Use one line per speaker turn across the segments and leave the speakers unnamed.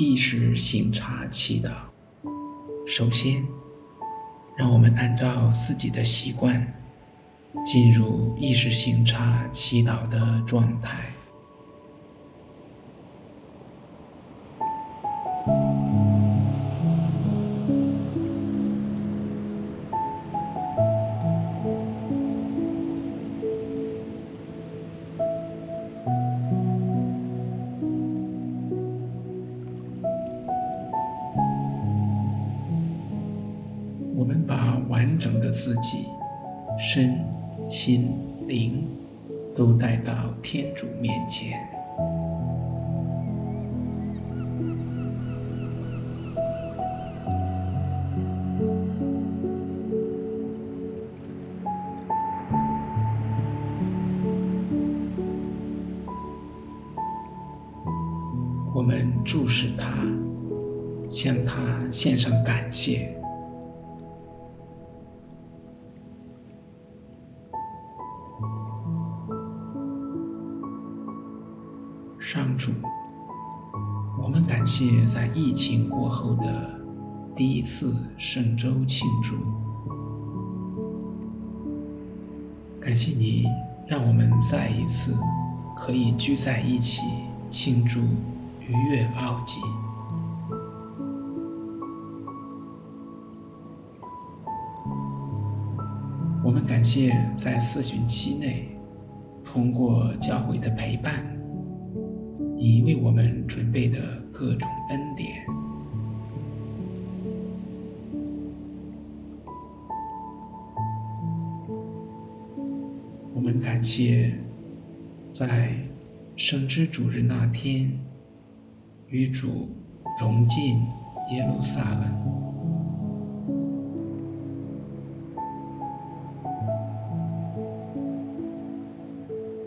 意识醒察祈祷。首先，让我们按照自己的习惯，进入意识醒察祈祷的状态。我们把完整的自己，身、心、灵，都带到天主面前。我们注视他，向他献上感谢。主，我们感谢在疫情过后的第一次圣周庆祝，感谢你让我们再一次可以聚在一起庆祝逾越奥迹。我们感谢在四旬期内，通过教会的陪伴。你为我们准备的各种恩典，我们感谢在圣之主日那天与主融进耶路撒冷，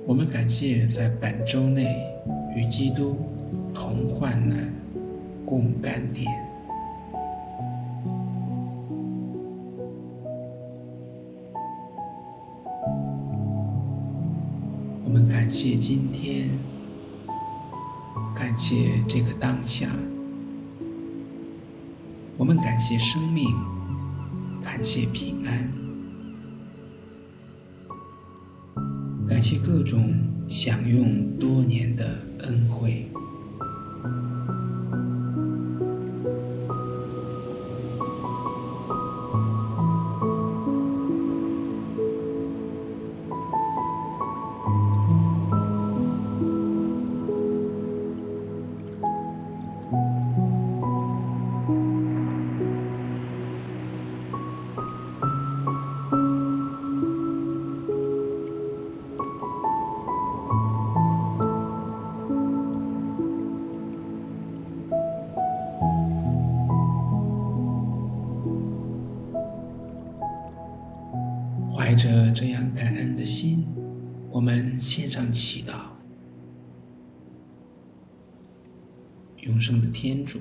我们感谢在本周内。与基督同患难，共甘甜。我们感谢今天，感谢这个当下。我们感谢生命，感谢平安，感谢各种享用多年的恩惠。这样感恩的心，我们献上祈祷。永生的天主，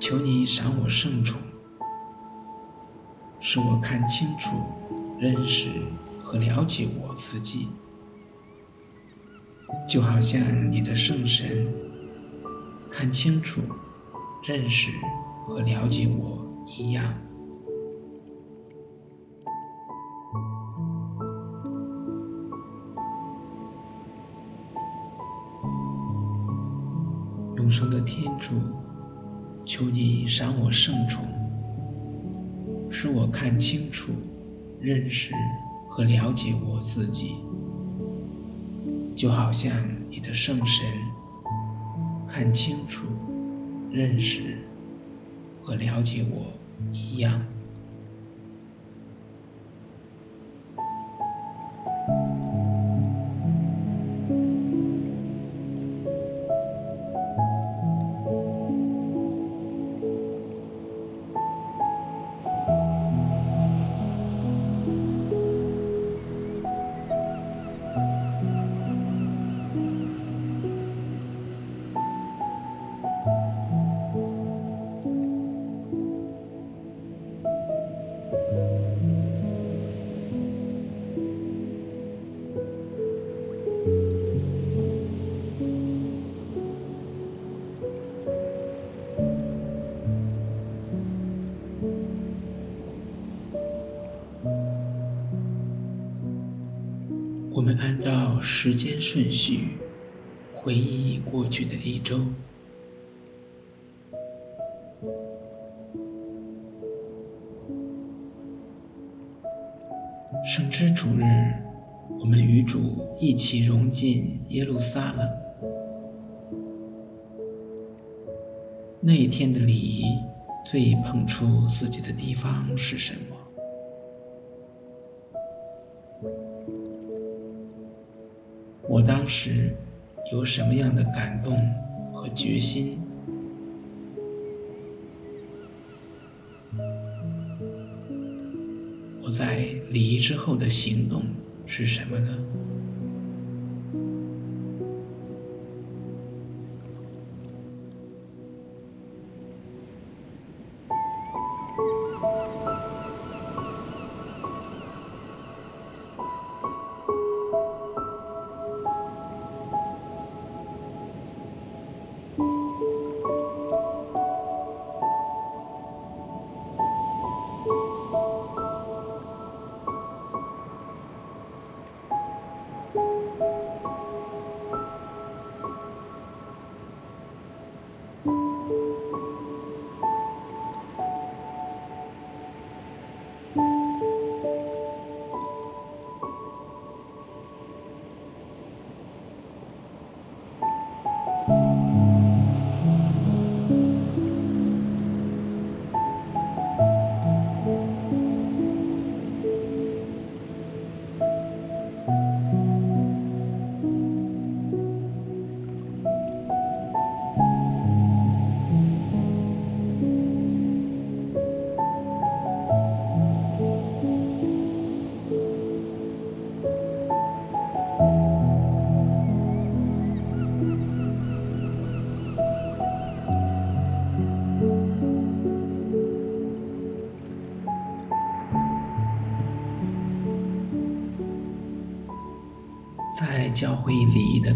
求你赏我圣宠，使我看清楚、认识和了解我自己，就好像你的圣神看清楚、认识和了解我一样。永生的天主，求你赏我圣宠，使我看清楚、认识和了解我自己，就好像你的圣神看清楚、认识和了解我一样。时间顺序回忆过去的一周。圣之主日，我们与主一起融进耶路撒冷。那一天的礼仪最碰触自己的地方是什么？时有什么样的感动和决心？我在礼仪之后的行动是什么呢？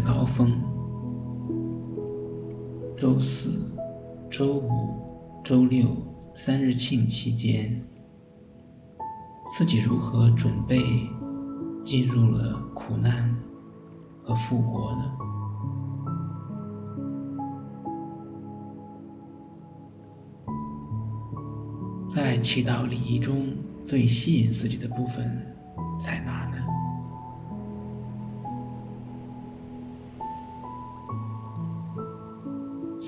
高峰，周四、周五、周六三日庆期间，自己如何准备进入了苦难和复活呢？在祈祷礼仪中最吸引自己的部分在哪呢？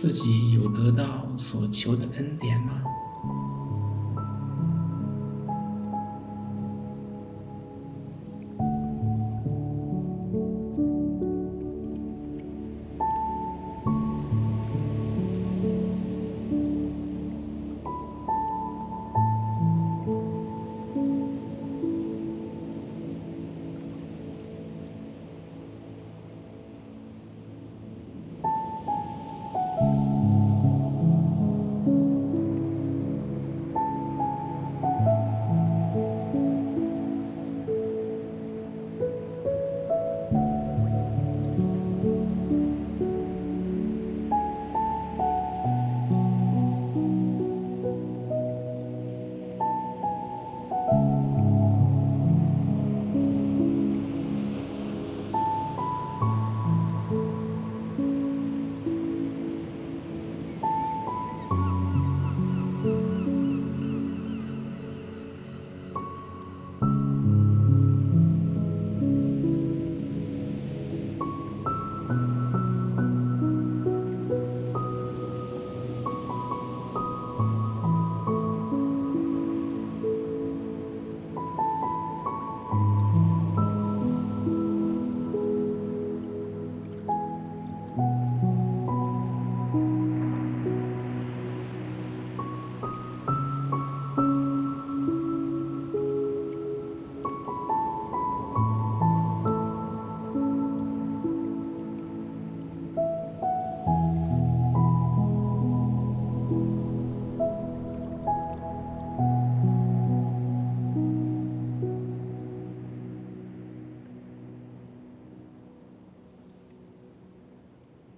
自己有得到所求的恩典吗？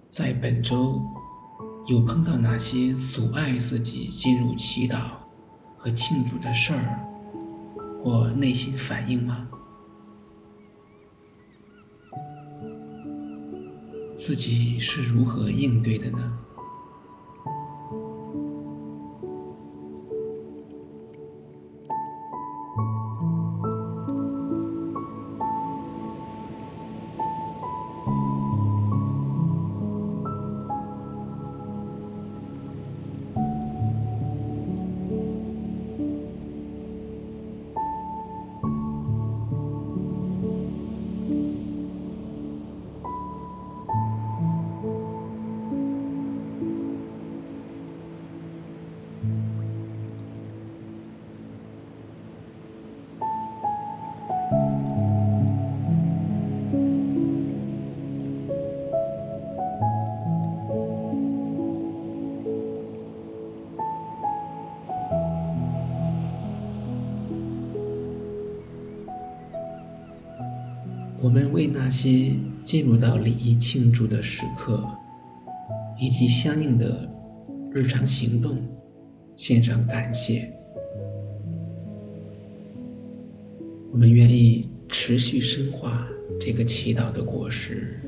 在本周有碰到哪些阻碍自己进入祈祷和庆祝的事儿或内心反应吗？自己是如何应对的呢？为那些进入到礼仪庆祝的时刻，以及相应的日常行动，献上感谢。我们愿意持续深化这个祈祷的果实。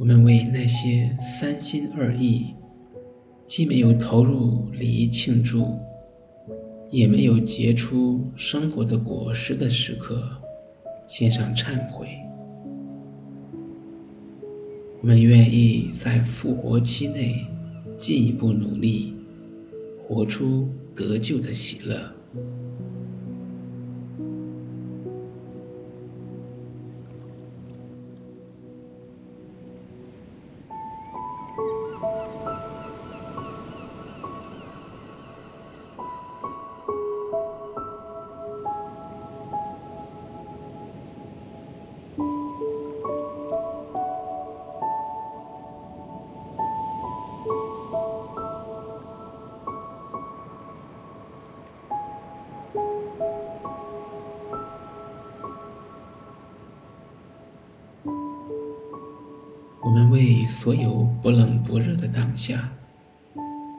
我们为那些三心二意，既没有投入礼仪庆祝，也没有结出生活的果实的时刻，献上忏悔。我们愿意在复活期内进一步努力，活出得救的喜乐。我们为所有不冷不热的当下，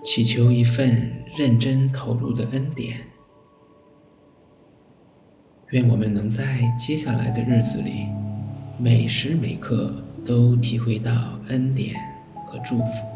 祈求一份认真投入的恩典。愿我们能在接下来的日子里，每时每刻都体会到恩典和祝福。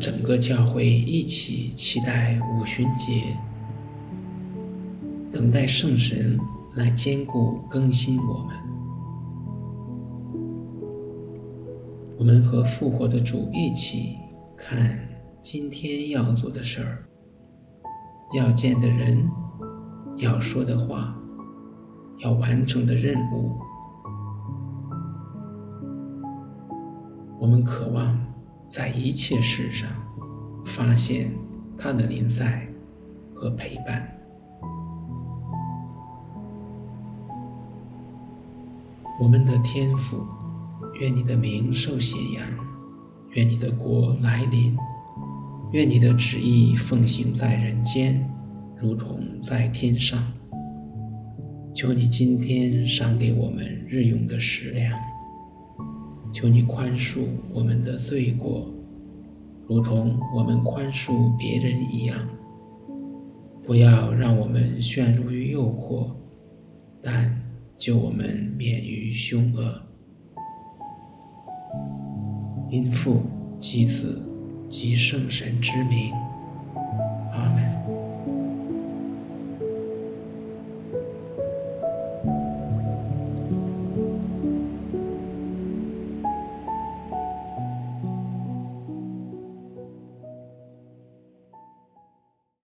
整个教会一起期待五旬节，等待圣神来坚固更新我们。我们和复活的主一起看今天要做的事儿，要见的人，要说的话，要完成的任务。我们渴望。在一切事上，发现他的临在和陪伴。我们的天父，愿你的名受显扬，愿你的国来临，愿你的旨意奉行在人间，如同在天上。求你今天赏给我们日用的食粮。求你宽恕我们的罪过，如同我们宽恕别人一样。不要让我们陷入于诱惑，但救我们免于凶恶。因父及子及圣神之名，阿门。